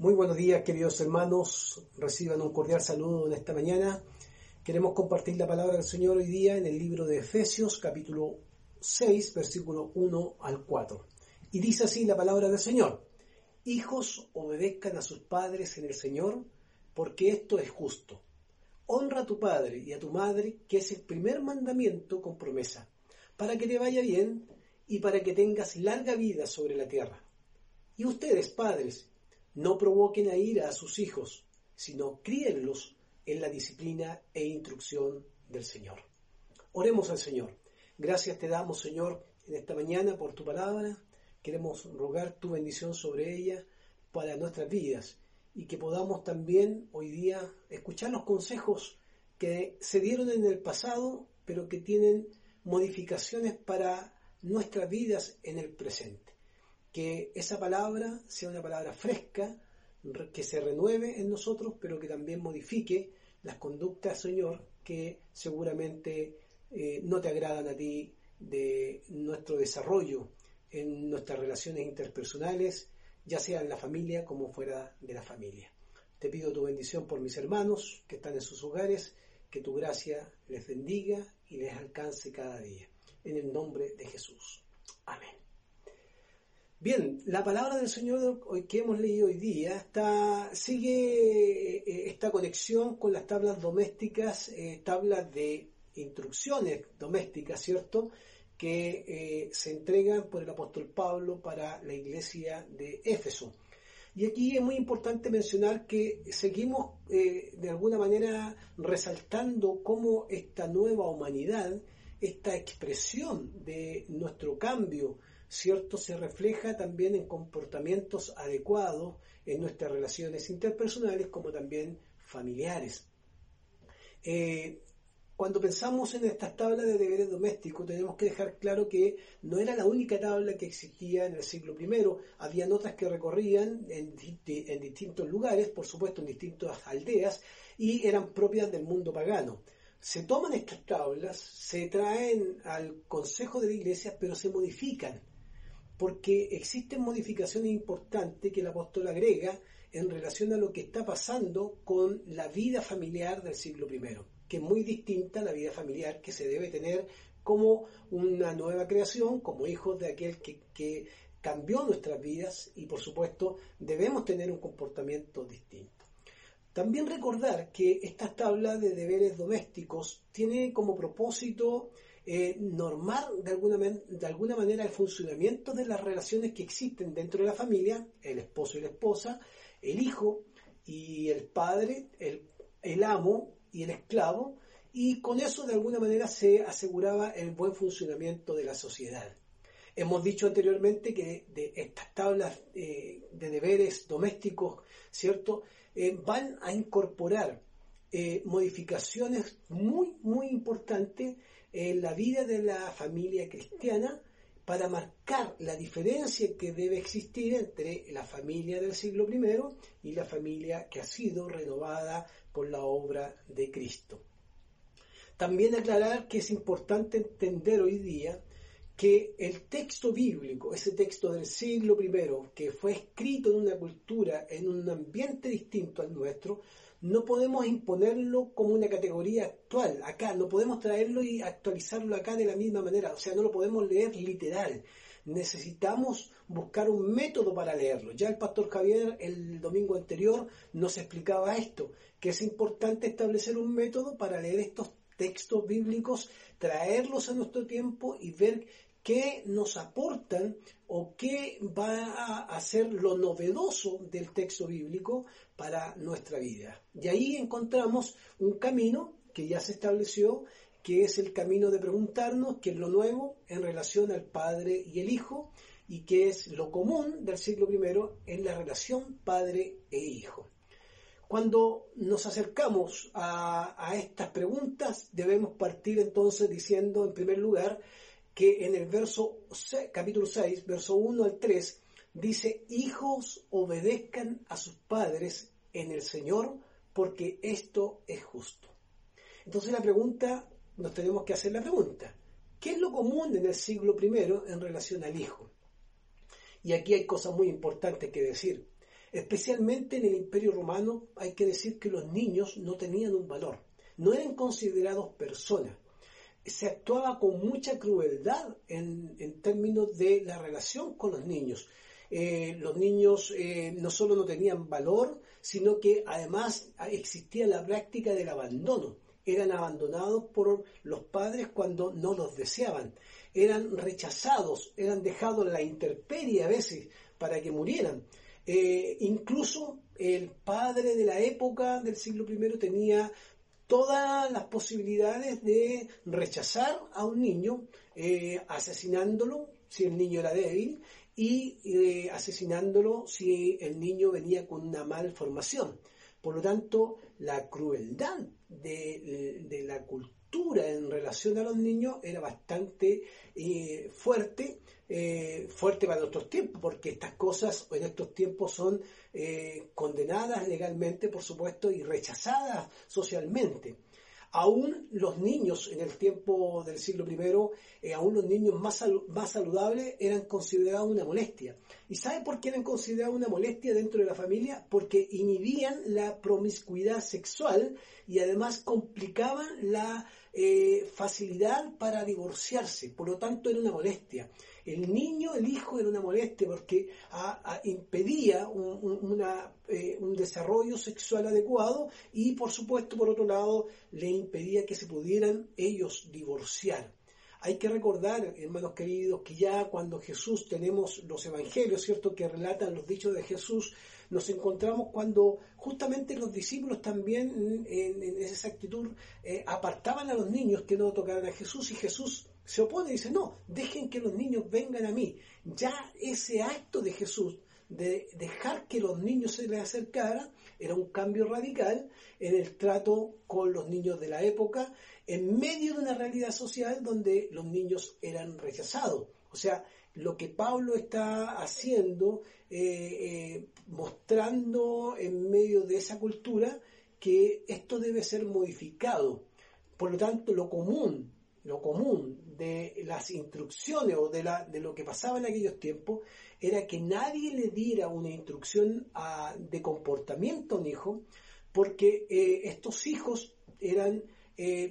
Muy buenos días, queridos hermanos. Reciban un cordial saludo en esta mañana. Queremos compartir la palabra del Señor hoy día en el libro de Efesios, capítulo 6, versículo 1 al 4. Y dice así la palabra del Señor. Hijos, obedezcan a sus padres en el Señor, porque esto es justo. Honra a tu padre y a tu madre, que es el primer mandamiento con promesa, para que te vaya bien y para que tengas larga vida sobre la tierra. Y ustedes, padres, no provoquen a ira a sus hijos, sino críenlos en la disciplina e instrucción del Señor. Oremos al Señor. Gracias te damos, Señor, en esta mañana por tu palabra. Queremos rogar tu bendición sobre ella para nuestras vidas y que podamos también hoy día escuchar los consejos que se dieron en el pasado, pero que tienen modificaciones para nuestras vidas en el presente que esa palabra sea una palabra fresca, que se renueve en nosotros, pero que también modifique las conductas, Señor, que seguramente eh, no te agradan a ti de nuestro desarrollo en nuestras relaciones interpersonales, ya sea en la familia como fuera de la familia. Te pido tu bendición por mis hermanos que están en sus hogares, que tu gracia les bendiga y les alcance cada día. En el nombre de Jesús. Amén. Bien, la palabra del Señor que hemos leído hoy día está, sigue eh, esta conexión con las tablas domésticas, eh, tablas de instrucciones domésticas, ¿cierto? Que eh, se entregan por el apóstol Pablo para la iglesia de Éfeso. Y aquí es muy importante mencionar que seguimos de alguna manera resaltando cómo esta nueva humanidad, esta expresión de nuestro cambio, ¿cierto? Se refleja también en comportamientos adecuados en nuestras relaciones interpersonales como también familiares. Eh, cuando pensamos en estas tablas de deberes domésticos, tenemos que dejar claro que no era la única tabla que existía en el siglo I, habían otras que recorrían en, en distintos lugares, por supuesto en distintas aldeas, y eran propias del mundo pagano se toman estas tablas, se traen al consejo de la iglesia, pero se modifican porque existen modificaciones importantes que el apóstol agrega en relación a lo que está pasando con la vida familiar del siglo I, que es muy distinta a la vida familiar que se debe tener como una nueva creación, como hijos de aquel que, cambió nuestras vidas y por supuesto debemos tener un comportamiento distinto. También recordar que estas tablas de deberes domésticos tienen como propósito eh, normar de alguna, de alguna manera el funcionamiento de las relaciones que existen dentro de la familia, el esposo y la esposa, el hijo y el padre, el, el amo y el esclavo, y con eso de alguna manera se aseguraba el buen funcionamiento de la sociedad. Hemos dicho anteriormente que estas tablas eh, de deberes domésticos, ¿cierto?, eh, van a incorporar modificaciones muy, muy importantes en la vida de la familia cristiana para marcar la diferencia que debe existir entre la familia del siglo I y la familia que ha sido renovada por la obra de Cristo. También aclarar que es importante entender hoy día que el texto bíblico, ese texto del siglo I, que fue escrito en una cultura, en un ambiente distinto al nuestro, no podemos imponerlo como una categoría actual, acá, no podemos traerlo y actualizarlo acá de la misma manera, o sea, no lo podemos leer literal. Necesitamos buscar un método para leerlo. Ya el pastor Javier el domingo anterior nos explicaba esto, que es importante establecer un método para leer estos textos bíblicos, traerlos a nuestro tiempo y ver qué nos aportan o qué va a ser lo novedoso del texto bíblico para nuestra vida. Y ahí encontramos un camino que ya se estableció, que es el camino de preguntarnos qué es lo nuevo en relación al Padre y el Hijo, y qué es lo común del siglo I en la relación Padre e Hijo. Cuando nos acercamos a estas preguntas, debemos partir entonces diciendo, en primer lugar, que en el verso capítulo 6, verso 1 al 3, dice, hijos obedezcan a sus padres en el Señor, porque esto es justo. Entonces la pregunta, nos tenemos que hacer la pregunta, ¿qué es lo común en el siglo I en relación al hijo? Y aquí hay cosas muy importantes que decir. Especialmente en el Imperio Romano hay que decir que los niños no tenían un valor, no eran considerados personas. Se actuaba con mucha crueldad en, términos de la relación con los niños. Eh, los niños eh, no solo no tenían valor, sino que además existía la práctica del abandono. Eran abandonados por los padres cuando no los deseaban. Eran rechazados, eran dejados en la intemperie a veces para que murieran. Eh, incluso el padre de la época del siglo I tenía todas las posibilidades de rechazar a un niño, eh, asesinándolo si el niño era débil y eh, asesinándolo si el niño venía con una malformación. Por lo tanto, la crueldad de, la cultura en relación a los niños era bastante eh, fuerte, eh, fuerte para nuestros tiempos, porque estas cosas en estos tiempos son eh, condenadas legalmente, por supuesto, y rechazadas socialmente. Aún los niños en el tiempo del siglo I, aún los niños más, más saludables eran considerados una molestia. ¿Y sabe por qué eran considerados una molestia dentro de la familia? Porque inhibían la promiscuidad sexual y además complicaban la eh, facilidad para divorciarse, por lo tanto era una molestia. El niño, el hijo era una molestia porque impedía eh, un, desarrollo sexual adecuado y por supuesto por otro lado le impedía que se pudieran ellos divorciar. Hay que recordar, hermanos queridos, que ya cuando Jesús tenemos los evangelios, ¿cierto?, que relatan los dichos de Jesús, nos encontramos cuando justamente los discípulos también en, esa actitud eh, apartaban a los niños que no tocaran a Jesús y Jesús se opone y dice, no, dejen que los niños vengan a mí. Ya ese acto de Jesús de dejar que los niños se les acercaran era un cambio radical en el trato con los niños de la época en medio de una realidad social donde los niños eran rechazados. O sea, lo que Pablo está haciendo, eh, eh, mostrando en medio de esa cultura que esto debe ser modificado. Por lo tanto, lo común, lo común de las instrucciones o de, lo que pasaba en aquellos tiempos era que nadie le diera una instrucción de comportamiento a un hijo, porque eh, estos hijos eran,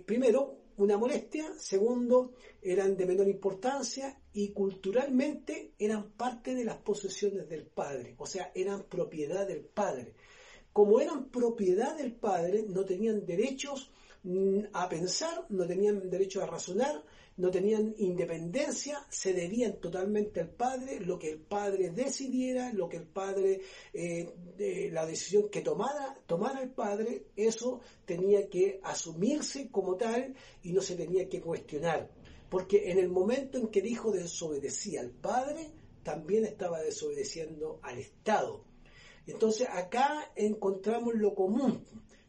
primero, una molestia, segundo, eran de menor importancia y culturalmente eran parte de las posesiones del padre, o sea, eran propiedad del padre. Como eran propiedad del padre, no tenían derechos mm, a pensar, no tenían derecho a razonar, no tenían independencia, se debían totalmente al padre, lo que el padre decidiera, lo que el padre, eh, la decisión que tomara, tomara el padre, eso tenía que asumirse como tal y no se tenía que cuestionar. Porque en el momento en que el hijo desobedecía al padre, también estaba desobedeciendo al Estado. Entonces acá encontramos lo común.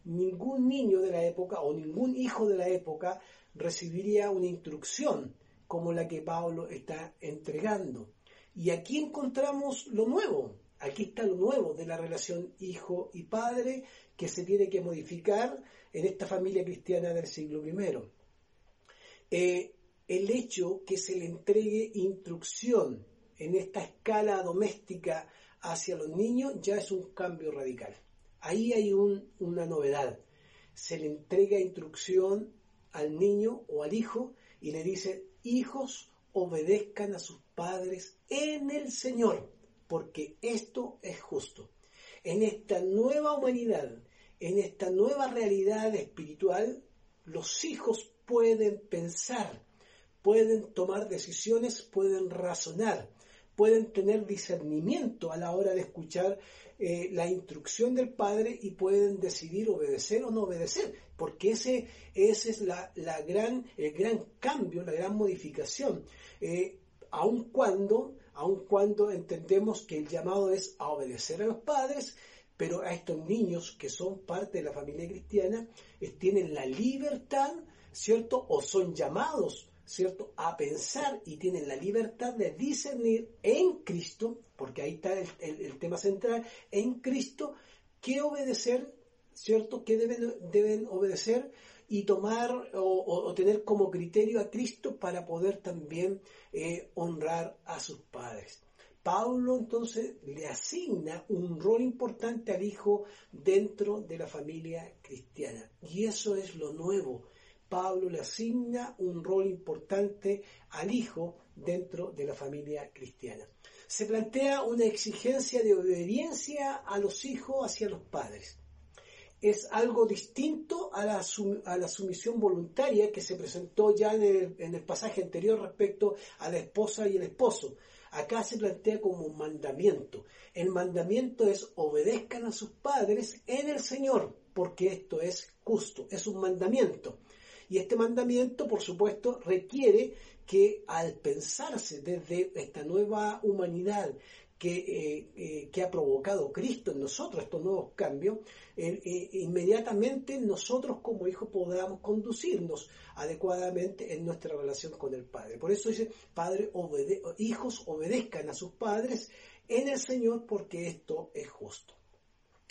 Ningún niño de la época o ningún hijo de la época recibiría una instrucción como la que Pablo está entregando. Y aquí encontramos lo nuevo, aquí está lo nuevo de la relación hijo y padre que se tiene que modificar en esta familia cristiana del siglo I. Eh, el hecho que se le entregue instrucción en esta escala doméstica hacia los niños ya es un cambio radical. Ahí hay una novedad. Se le entrega instrucción al niño o al hijo y le dice, hijos, obedezcan a sus padres en el Señor, porque esto es justo. En esta nueva humanidad, en esta nueva realidad espiritual, los hijos pueden pensar, pueden tomar decisiones, pueden razonar, pueden tener discernimiento a la hora de escuchar eh, la instrucción del Padre y pueden decidir obedecer o no obedecer, porque ese, ese es la, gran, el gran cambio, la gran modificación. Eh, aun cuando, aun cuando entendemos que el llamado es a obedecer a los padres, pero a estos niños que son parte de la familia cristiana, tienen la libertad, ¿cierto? O son llamados ¿cierto?, a pensar y tienen la libertad de discernir en Cristo, porque ahí está el, tema central, en Cristo, qué obedecer, ¿cierto?, qué deben, deben obedecer y tomar o, tener como criterio a Cristo para poder también eh, honrar a sus padres. Pablo entonces le asigna un rol importante al hijo dentro de la familia cristiana. Y eso es lo nuevo. Pablo le asigna un rol importante al hijo dentro de la familia cristiana. Se plantea una exigencia de obediencia a los hijos hacia los padres. Es algo distinto a la, sumisión voluntaria que se presentó ya en el, en el pasaje anterior respecto a la esposa y el esposo. Acá se plantea como un mandamiento. El mandamiento es obedezcan a sus padres en el Señor, porque esto es justo, es un mandamiento. Y este mandamiento, por supuesto, requiere que al pensarse desde esta nueva humanidad que, eh, eh, que, ha provocado Cristo en nosotros, estos nuevos cambios, eh, inmediatamente nosotros como hijos podamos conducirnos adecuadamente en nuestra relación con el Padre. Por eso dice, padre, hijos obedezcan a sus padres en el Señor porque esto es justo.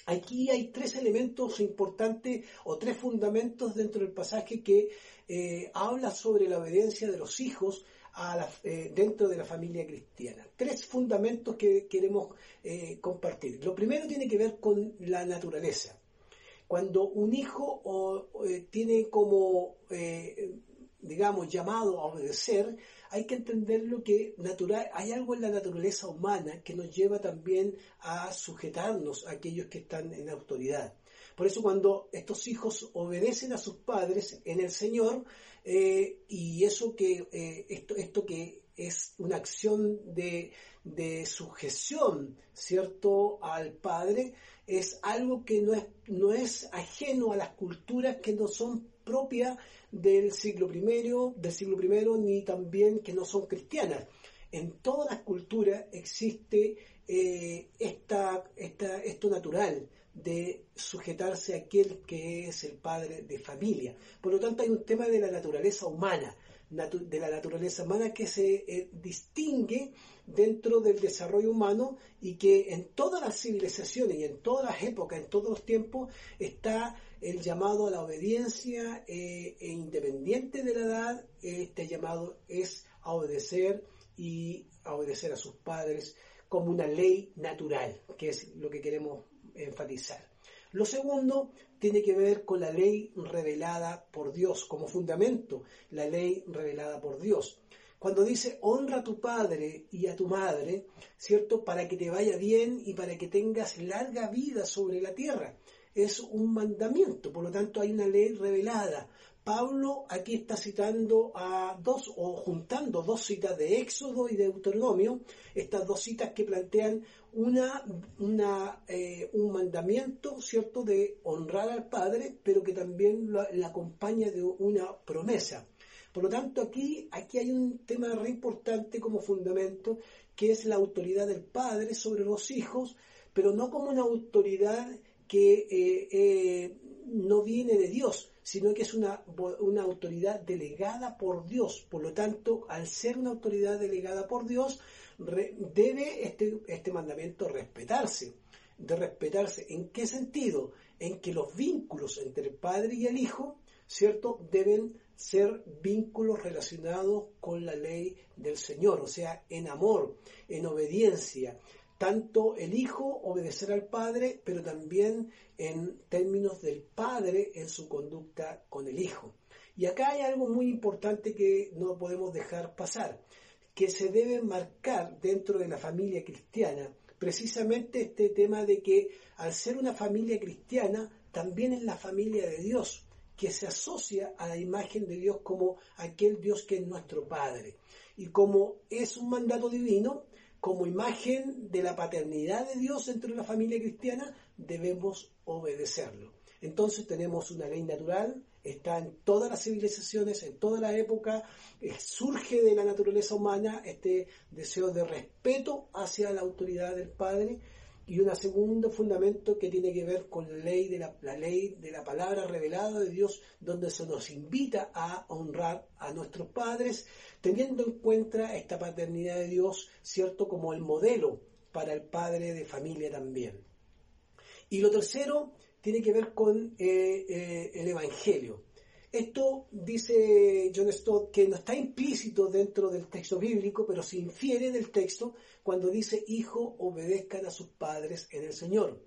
Aquí hay tres elementos importantes o tres fundamentos dentro del pasaje que eh, habla sobre la obediencia de los hijos eh, dentro de la familia cristiana. Tres fundamentos que queremos eh, compartir. Lo primero tiene que ver con la naturaleza. Cuando un hijo tiene como, digamos, llamado a obedecer, hay que entender lo que natural, hay algo en la naturaleza humana que nos lleva también a sujetarnos a aquellos que están en autoridad. Por eso cuando estos hijos obedecen a sus padres en el Señor, eh, y eso que, eh, esto, esto que es una acción de, de, sujeción, ¿cierto?, al Padre, es algo que no es, no es ajeno a las culturas que no son propias del siglo I, del siglo I, ni también que no son cristianas. En todas las culturas existe eh, esta, esta, esto natural de sujetarse a aquel que es el padre de familia. Por lo tanto, hay un tema de la naturaleza humana de la naturaleza humana que se eh, distingue dentro del desarrollo humano y que en todas las civilizaciones y en todas las épocas, en todos los tiempos, está el llamado a la obediencia eh, e independiente de la edad, este llamado es a obedecer y a obedecer a sus padres como una ley natural, que es lo que queremos enfatizar. Lo segundo tiene que ver con la ley revelada por Dios, como fundamento, la ley revelada por Dios. Cuando dice honra a tu padre y a tu madre, ¿cierto? Para que te vaya bien y para que tengas larga vida sobre la tierra. Es un mandamiento, por lo tanto hay una ley revelada. Pablo aquí está citando a dos o juntando dos citas de Éxodo y de Deuteronomio, estas dos citas que plantean una, una eh, un mandamiento, ¿cierto?, de honrar al Padre, pero que también la acompaña de una promesa. Por lo tanto, aquí, aquí hay un tema re importante como fundamento, que es la autoridad del Padre sobre los hijos, pero no como una autoridad que eh, eh, no viene de Dios, sino que es una, una autoridad delegada por Dios. Por lo tanto, al ser una autoridad delegada por Dios, debe este, este mandamiento respetarse. De respetarse, ¿en qué sentido? En que los vínculos entre el Padre y el Hijo, ¿cierto? Deben ser vínculos relacionados con la ley del Señor, o sea, en amor, en obediencia, tanto el hijo obedecer al padre, pero también en términos del padre en su conducta con el hijo. Y acá hay algo muy importante que no podemos dejar pasar, que se debe marcar dentro de la familia cristiana, precisamente este tema de que al ser una familia cristiana, también es la familia de Dios, que se asocia a la imagen de Dios como aquel Dios que es nuestro Padre. Y como es un mandato divino, como imagen de la paternidad de Dios dentro de la familia cristiana, debemos obedecerlo. Entonces tenemos una ley natural, está en todas las civilizaciones, en toda la época, eh, surge de la naturaleza humana este deseo de respeto hacia la autoridad del Padre y un segundo fundamento que tiene que ver con la ley de la, ley de la palabra revelada de Dios, donde se nos invita a honrar a nuestros padres, teniendo en cuenta esta paternidad de Dios, cierto, como el modelo para el padre de familia también. Y lo tercero tiene que ver con eh, eh, el Evangelio. Esto dice John Stott que no está implícito dentro del texto bíblico, pero se infiere del texto cuando dice hijo obedezcan a sus padres en el Señor.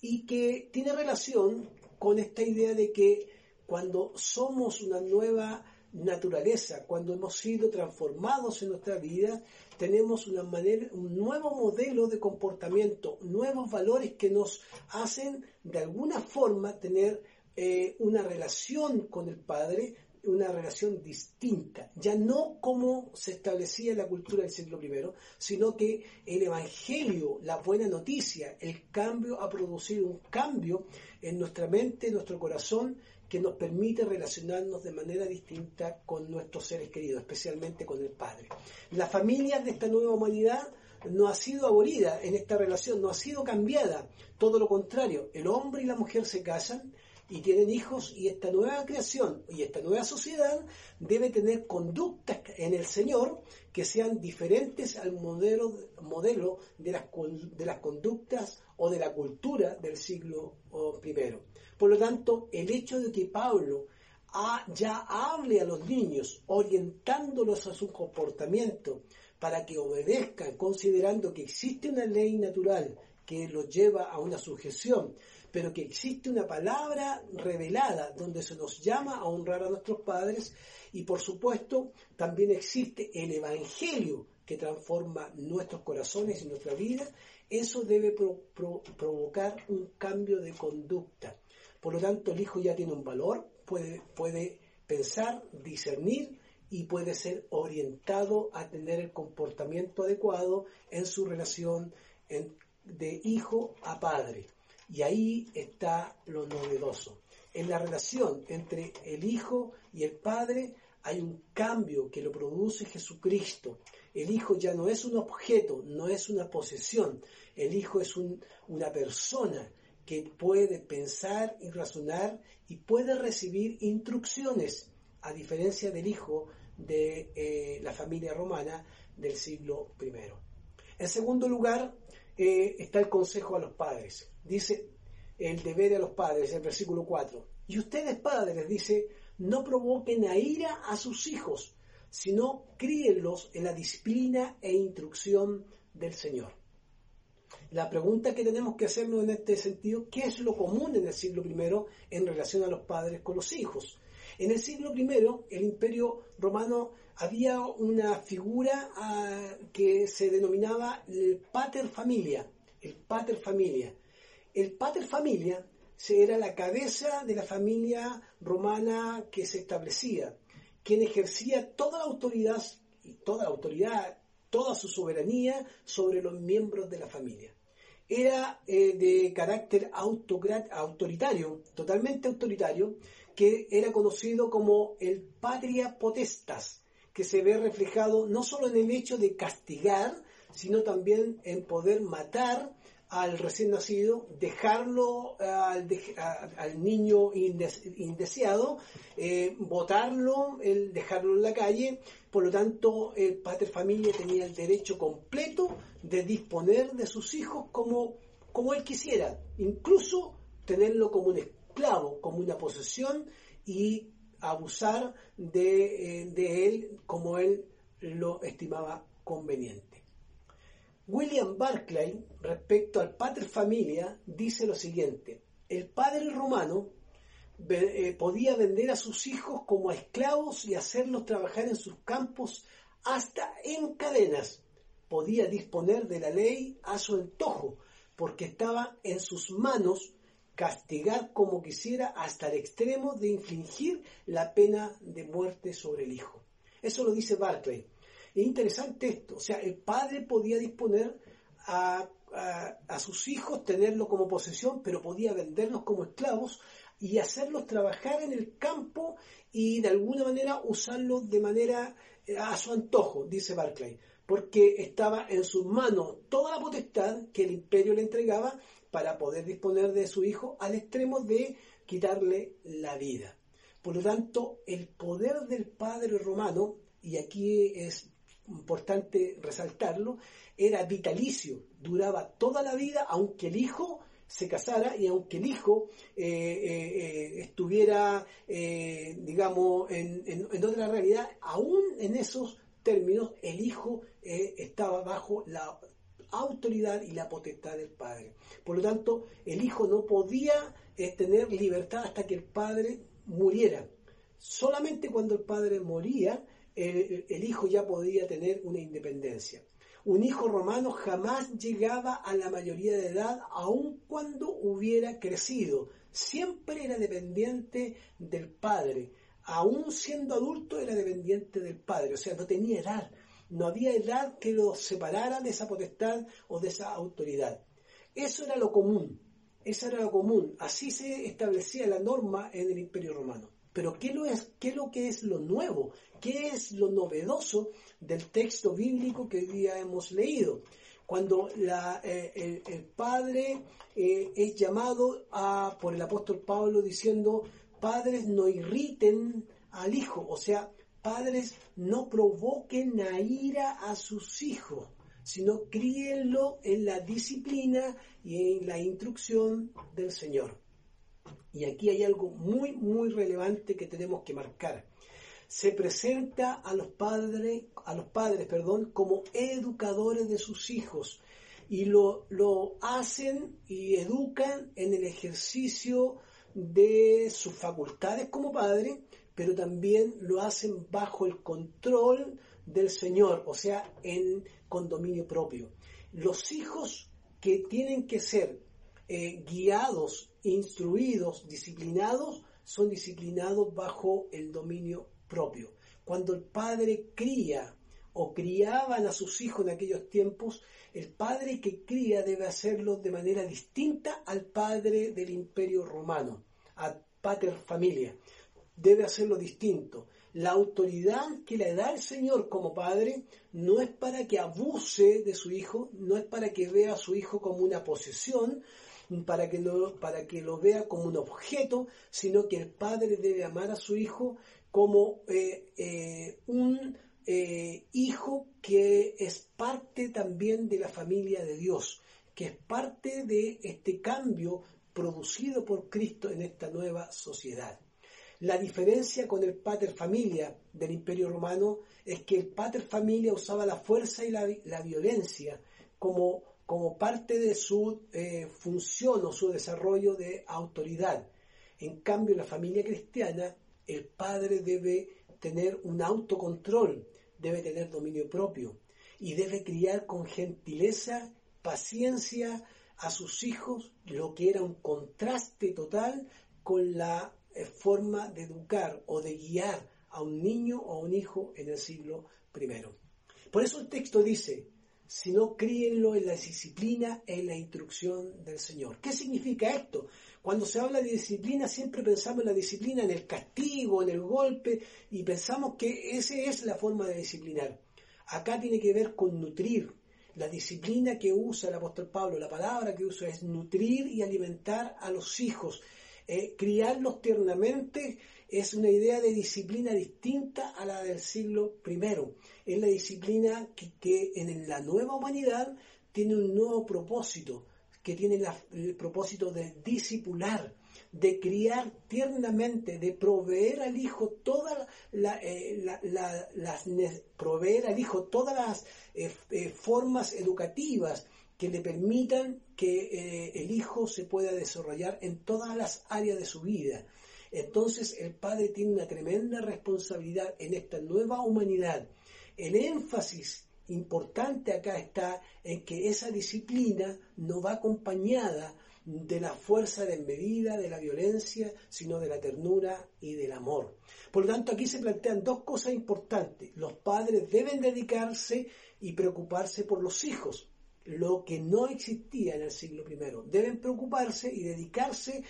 Y que tiene relación con esta idea de que cuando somos una nueva naturaleza, cuando hemos sido transformados en nuestra vida, tenemos una manera, un nuevo modelo de comportamiento, nuevos valores que nos hacen de alguna forma tener eh, una relación con el Padre, una relación distinta, ya no como se establecía en la cultura del siglo I, sino que el Evangelio, la buena noticia, el cambio ha producido un cambio en nuestra mente, en nuestro corazón, que nos permite relacionarnos de manera distinta con nuestros seres queridos, especialmente con el Padre. La familia de esta nueva humanidad no ha sido abolida en esta relación, no ha sido cambiada, todo lo contrario, el hombre y la mujer se casan, y tienen hijos y esta nueva creación y esta nueva sociedad debe tener conductas en el Señor que sean diferentes al modelo, modelo de, las, de las conductas o de la cultura del siglo I. Por lo tanto, el hecho de que Pablo ya hable a los niños orientándolos a su comportamiento para que obedezcan considerando que existe una ley natural que los lleva a una sujeción, pero que existe una palabra revelada donde se nos llama a honrar a nuestros padres y por supuesto también existe el Evangelio que transforma nuestros corazones y nuestra vida, eso debe provocar un cambio de conducta. Por lo tanto, el hijo ya tiene un valor, puede, pensar, discernir y puede ser orientado a tener el comportamiento adecuado en su relación de hijo a padre. Y ahí está lo novedoso. En la relación entre el Hijo y el Padre hay un cambio que lo produce Jesucristo. El Hijo ya no es un objeto, no es una posesión. El Hijo es una persona que puede pensar y razonar y puede recibir instrucciones, a diferencia del Hijo de eh, la familia romana del siglo I. En segundo lugar, eh, está el consejo a los padres. Dice el deber a los padres, el versículo 4. Y ustedes padres, dice, no provoquen a ira a sus hijos, sino críenlos en la disciplina e instrucción del Señor. La pregunta que tenemos que hacernos en este sentido, ¿qué es lo común en el siglo I en relación a los padres con los hijos? En el siglo I, el imperio romano había una figura ah, que se denominaba el pater familia, el pater familia. El pater familia era la cabeza de la familia romana que se establecía, quien ejercía toda la autoridad y toda la autoridad, toda su soberanía sobre los miembros de la familia. Era eh, de carácter autoritario, totalmente autoritario, que era conocido como el patria potestas, que se ve reflejado no solo en el hecho de castigar, sino también en poder matar al recién nacido, dejarlo al, niño indeseado, eh, botarlo, el dejarlo en la calle. Por lo tanto, el pater familia tenía el derecho completo de disponer de sus hijos como, como él quisiera, incluso tenerlo como un esclavo, como una posesión y abusar de, eh, de él como él lo estimaba conveniente. William Barclay, respecto al pater familia, dice lo siguiente, el padre romano eh, podía vender a sus hijos como a esclavos y hacerlos trabajar en sus campos hasta en cadenas. Podía disponer de la ley a su antojo, porque estaba en sus manos castigar como quisiera hasta el extremo de infligir la pena de muerte sobre el hijo. Eso lo dice Barclay. Es interesante esto, o sea, el padre podía disponer a, sus hijos, tenerlos como posesión, pero podía venderlos como esclavos y hacerlos trabajar en el campo y de alguna manera usarlos de manera eh, a su antojo, dice Barclay, porque estaba en sus manos toda la potestad que el imperio le entregaba para poder disponer de su hijo al extremo de quitarle la vida. Por lo tanto, el poder del padre romano, y aquí es importante resaltarlo, era vitalicio, duraba toda la vida, aunque el hijo se casara y aunque el hijo eh, eh, estuviera, digamos, en, en, otra realidad, aún en esos términos el hijo estaba bajo la autoridad y la potestad del padre. Por lo tanto, el hijo no podía tener libertad hasta que el padre muriera. Solamente cuando el padre moría, el, hijo ya podía tener una independencia. Un hijo romano jamás llegaba a la mayoría de edad, aun cuando hubiera crecido. Siempre era dependiente del padre. Aún siendo adulto era dependiente del padre. O sea, no tenía edad. No había edad que lo separara de esa potestad o de esa autoridad. Eso era lo común. Eso era lo común. Así se establecía la norma en el Imperio Romano. Pero ¿qué, es, ¿qué es lo que es lo nuevo? ¿Qué es lo novedoso del texto bíblico que hoy día hemos leído? Cuando eh, el, Padre eh, es llamado por el apóstol Pablo diciendo, padres no irriten al Hijo, o sea, padres no provoquen a ira a sus hijos, sino críenlo en la disciplina y en la instrucción del Señor. Y aquí hay algo muy, muy relevante que tenemos que marcar. Se presenta a los padres, a los padres, perdón, como educadores de sus hijos y lo, lo hacen y educan en el ejercicio de sus facultades como padre, pero también lo hacen bajo el control del Señor, o sea, en condominio propio. Los hijos que tienen que ser eh, guiados, instruidos, disciplinados, son disciplinados bajo el dominio propio. Cuando el padre cría o criaban a sus hijos en aquellos tiempos, el padre que cría debe hacerlo de manera distinta al padre del imperio romano, a pater familia. Debe hacerlo distinto. La autoridad que le da el Señor como padre no es para que abuse de su hijo, no es para que vea a su hijo como una posesión, para que, lo, para que lo vea como un objeto, sino que el padre debe amar a su hijo como eh, eh, un eh, hijo que es parte también de la familia de Dios, que es parte de este cambio producido por Cristo en esta nueva sociedad. La diferencia con el pater familia del Imperio Romano es que el pater familia usaba la fuerza y la, la violencia como como parte de su eh, función o su desarrollo de autoridad. En cambio, en la familia cristiana, el padre debe tener un autocontrol, debe tener dominio propio y debe criar con gentileza, paciencia a sus hijos, lo que era un contraste total con la eh, forma de educar o de guiar a un niño o a un hijo en el siglo I. Por eso el texto dice, sino críenlo en la disciplina en la instrucción del Señor. ¿Qué significa esto? Cuando se habla de disciplina siempre pensamos en la disciplina, en el castigo, en el golpe, y pensamos que esa es la forma de disciplinar. Acá tiene que ver con nutrir. La disciplina que usa el apóstol Pablo, la palabra que usa es nutrir y alimentar a los hijos. Eh, criarlos tiernamente es una idea de disciplina distinta a la del siglo I. Es la disciplina que, en la nueva humanidad tiene un nuevo propósito, que tiene el propósito de discipular, de criar tiernamente, de proveer al hijo todas eh, las proveer al hijo todas las eh, formas educativas que le permitan que el hijo se pueda desarrollar en todas las áreas de su vida. Entonces el Padre tiene una tremenda responsabilidad en esta nueva humanidad. El énfasis importante acá está en que esa disciplina no va acompañada de la fuerza desmedida, de la violencia, sino de la ternura y del amor. Por lo tanto, aquí se plantean dos cosas importantes. Los padres deben dedicarse y preocuparse por los hijos, lo que no existía en el siglo I. Deben preocuparse y dedicarse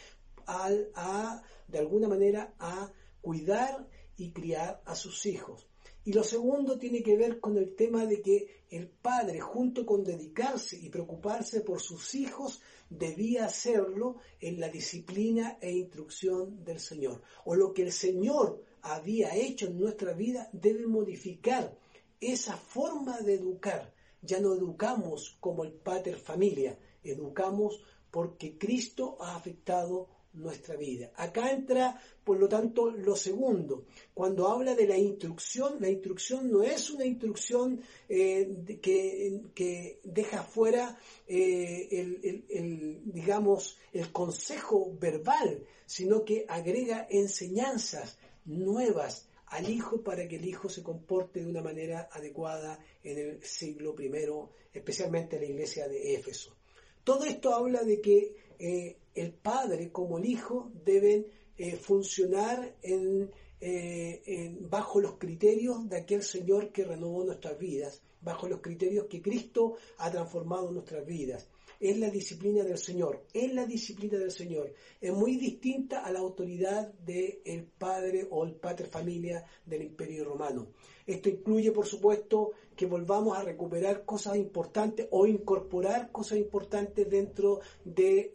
a, de alguna manera, a cuidar y criar a sus hijos. Y lo segundo tiene que ver con el tema de que el padre, junto con dedicarse y preocuparse por sus hijos, debía hacerlo en la disciplina e instrucción del Señor. O lo que el Señor había hecho en nuestra vida debe modificar esa forma de educar. Ya no educamos como el pater familia, educamos porque Cristo ha afectado nuestra vida. Acá entra, por lo tanto, lo segundo. Cuando habla de la instrucción, la instrucción no es una instrucción eh, que, deja fuera eh, el, digamos, el consejo verbal, sino que agrega enseñanzas nuevas al hijo para que el hijo se comporte de una manera adecuada en el siglo I, especialmente en la iglesia de Éfeso. Todo esto habla de que eh, el padre como el hijo deben eh, funcionar eh, bajo los criterios de aquel Señor que renovó nuestras vidas, bajo los criterios que Cristo ha transformado nuestras vidas es la disciplina del Señor, es la disciplina del Señor. Es muy distinta a la autoridad del padre o el pater familia del Imperio Romano. Esto incluye, por supuesto, que volvamos a recuperar cosas importantes o incorporar cosas importantes dentro de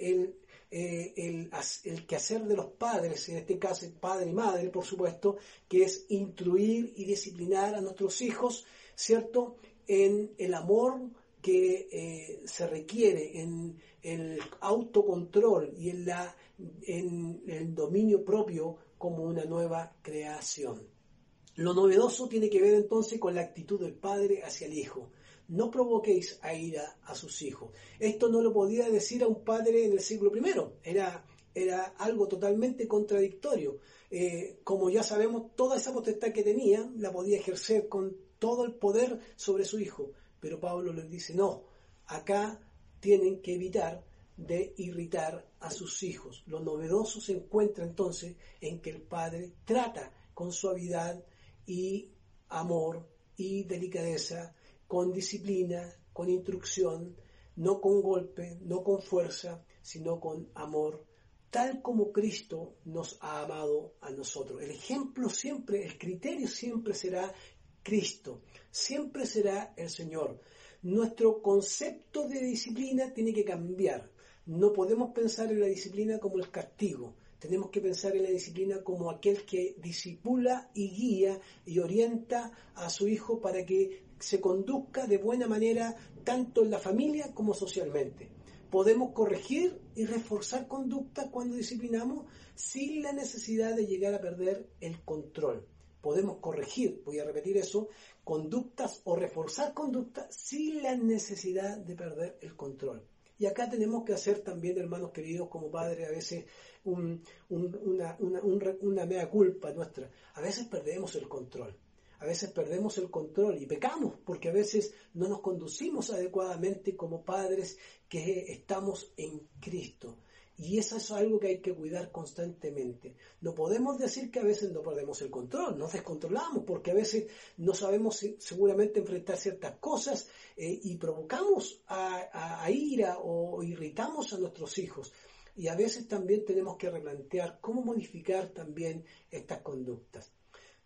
eh, el, quehacer de los padres, en este caso padre y madre, por supuesto, que es instruir y disciplinar a nuestros hijos, ¿cierto? En el amor que eh, se requiere en el autocontrol y en, la, en el dominio propio como una nueva creación. Lo novedoso tiene que ver entonces con la actitud del padre hacia el hijo. No provoquéis a ira a sus hijos. Esto no lo podía decir a un padre en el siglo I. Era, era algo totalmente contradictorio. Eh, como ya sabemos, toda esa potestad que tenía la podía ejercer con todo el poder sobre su hijo. Pero Pablo les dice, no, acá tienen que evitar de irritar a sus hijos. Lo novedoso se encuentra entonces en que el padre trata con suavidad y amor y delicadeza, con disciplina, con instrucción, no con golpe, no con fuerza, sino con amor, tal como Cristo nos ha amado a nosotros. El ejemplo siempre, el criterio siempre será Cristo, siempre será el Señor. Nuestro concepto de disciplina tiene que cambiar. No podemos pensar en la disciplina como el castigo. Tenemos que pensar en la disciplina como aquel que disipula y guía y orienta a su hijo para que se conduzca de buena manera tanto en la familia como socialmente. Podemos corregir y reforzar conducta cuando disciplinamos sin la necesidad de llegar a perder el control podemos corregir, voy a repetir eso, conductas o reforzar conductas sin la necesidad de perder el control. Y acá tenemos que hacer también, hermanos queridos, como padres, a veces una, una mea culpa nuestra. A veces perdemos el control. A veces perdemos el control y pecamos porque a veces no nos conducimos adecuadamente como padres que estamos en Cristo. Y eso es algo que hay que cuidar constantemente. No podemos decir que a veces no perdemos el control, nos descontrolamos porque a veces no sabemos seguramente enfrentar ciertas cosas eh, y provocamos a, ira o irritamos a nuestros hijos. Y a veces también tenemos que replantear cómo modificar también estas conductas.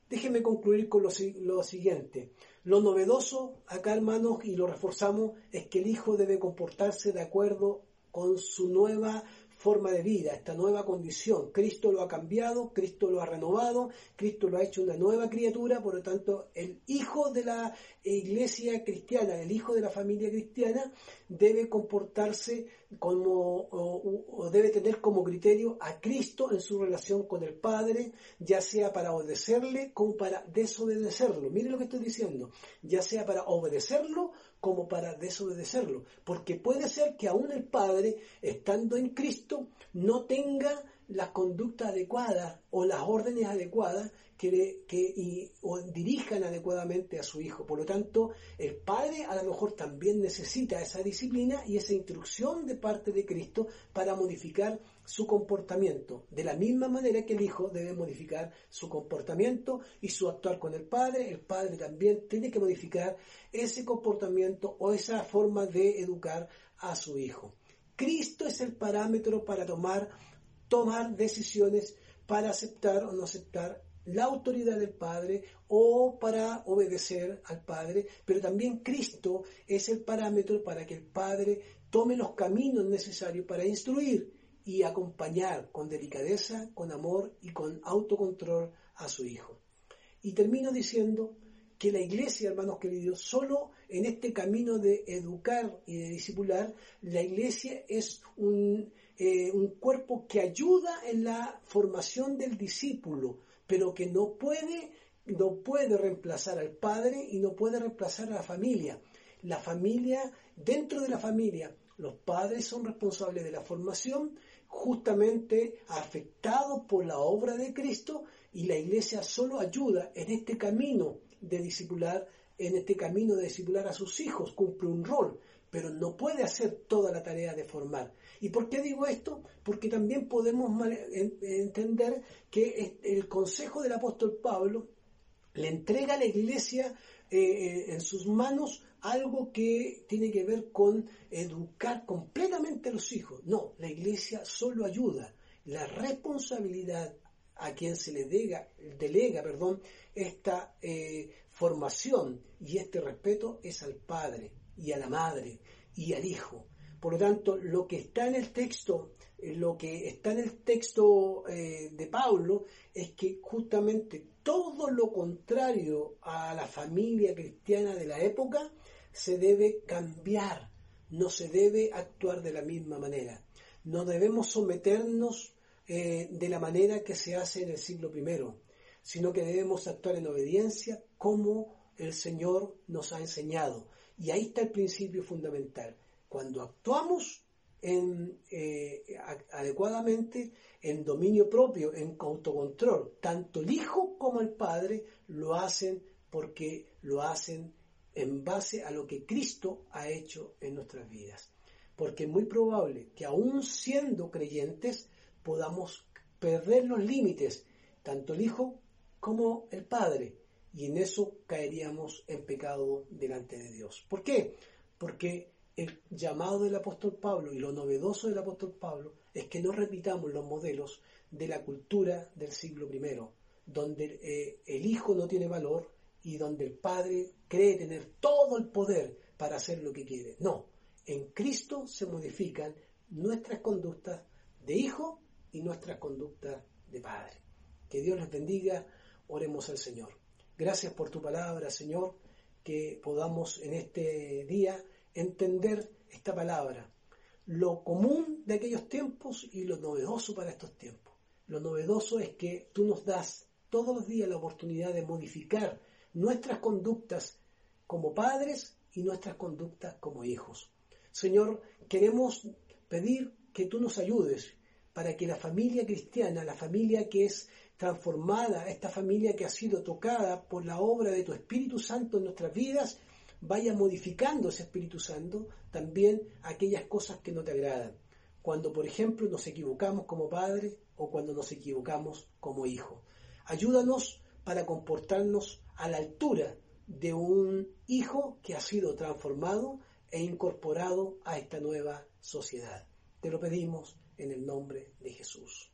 Déjenme concluir con lo, lo, siguiente. Lo novedoso acá, hermanos, y lo reforzamos, es que el hijo debe comportarse de acuerdo con su nueva forma de vida, esta nueva condición. Cristo lo ha cambiado, Cristo lo ha renovado, Cristo lo ha hecho una nueva criatura, por lo tanto, el hijo de la iglesia cristiana, el hijo de la familia cristiana, debe comportarse como, o, debe tener como criterio a Cristo en su relación con el Padre, ya sea para obedecerle como para desobedecerlo. Mire lo que estoy diciendo, ya sea para obedecerlo como para desobedecerlo, porque puede ser que aún el Padre, estando en Cristo, no tenga las conductas adecuadas o las órdenes adecuadas que, que o dirijan adecuadamente a su hijo. Por lo tanto, el padre a lo mejor también necesita esa disciplina y esa instrucción de parte de Cristo para modificar su comportamiento. De la misma manera que el hijo debe modificar su comportamiento y su actuar con el padre, el padre también tiene que modificar ese comportamiento o esa forma de educar a su hijo. Cristo es el parámetro para tomar tomar decisiones para aceptar o no aceptar la autoridad del Padre o para obedecer al Padre, pero también Cristo es el parámetro para que el Padre tome los caminos necesarios para instruir y acompañar con delicadeza, con amor y con autocontrol a su Hijo. Y termino diciendo que la iglesia, hermanos queridos, solo en este camino de educar y de discipular, la iglesia es un, eh, un cuerpo que ayuda en la formación del discípulo, pero que no puede, no puede reemplazar al padre y no puede reemplazar a la familia. La familia, dentro de la familia, los padres son responsables de la formación, justamente afectados por la obra de Cristo, y la iglesia solo ayuda en este camino de discipular, en este camino de discipular a sus hijos, cumple un rol, pero no puede hacer toda la tarea de formar. ¿Y por qué digo esto? Porque también podemos entender que el consejo del apóstol Pablo le entrega a la iglesia eh, eh, en sus manos algo que tiene que ver con educar completamente a los hijos. No, la iglesia solo ayuda. La responsabilidad a quien se le delega, delega perdón, esta eh, formación y este respeto es al padre y a la madre y al hijo. Por lo tanto, lo que está en el texto, eh, lo que está en el texto eh, de Pablo es que justamente todo lo contrario a la familia cristiana de la época se debe cambiar, no se debe actuar de la misma manera. No debemos someternos eh, de la manera que se hace en el siglo I, sino que debemos actuar en obediencia como el Señor nos ha enseñado. Y ahí está el principio fundamental. Cuando actuamos eh, adecuadamente en dominio propio, en autocontrol, tanto el Hijo como el Padre lo hacen porque lo hacen en base a lo que Cristo ha hecho en nuestras vidas. Porque es muy probable que aún siendo creyentes podamos perder los límites, tanto el Hijo como el Padre, y en eso caeríamos en pecado delante de Dios. ¿Por qué? Porque el llamado del apóstol Pablo y lo novedoso del apóstol Pablo es que no repitamos los modelos de la cultura del siglo I, donde eh, el hijo no tiene valor y donde el padre cree tener todo el poder para hacer lo que quiere. No, en Cristo se modifican nuestras conductas de hijo y nuestras conductas de padre. Que Dios les bendiga, oremos al Señor. Gracias por tu palabra, Señor, que podamos en este día entender esta palabra, lo común de aquellos tiempos y lo novedoso para estos tiempos. Lo novedoso es que tú nos das todos los días la oportunidad de modificar nuestras conductas como padres y nuestras conductas como hijos. Señor, queremos pedir que tú nos ayudes para que la familia cristiana, la familia que es transformada, esta familia que ha sido tocada por la obra de tu Espíritu Santo en nuestras vidas, vaya modificando ese Espíritu Santo también aquellas cosas que no te agradan. Cuando, por ejemplo, nos equivocamos como padre o cuando nos equivocamos como hijo. Ayúdanos para comportarnos a la altura de un hijo que ha sido transformado e incorporado a esta nueva sociedad. Te lo pedimos en el nombre de Jesús.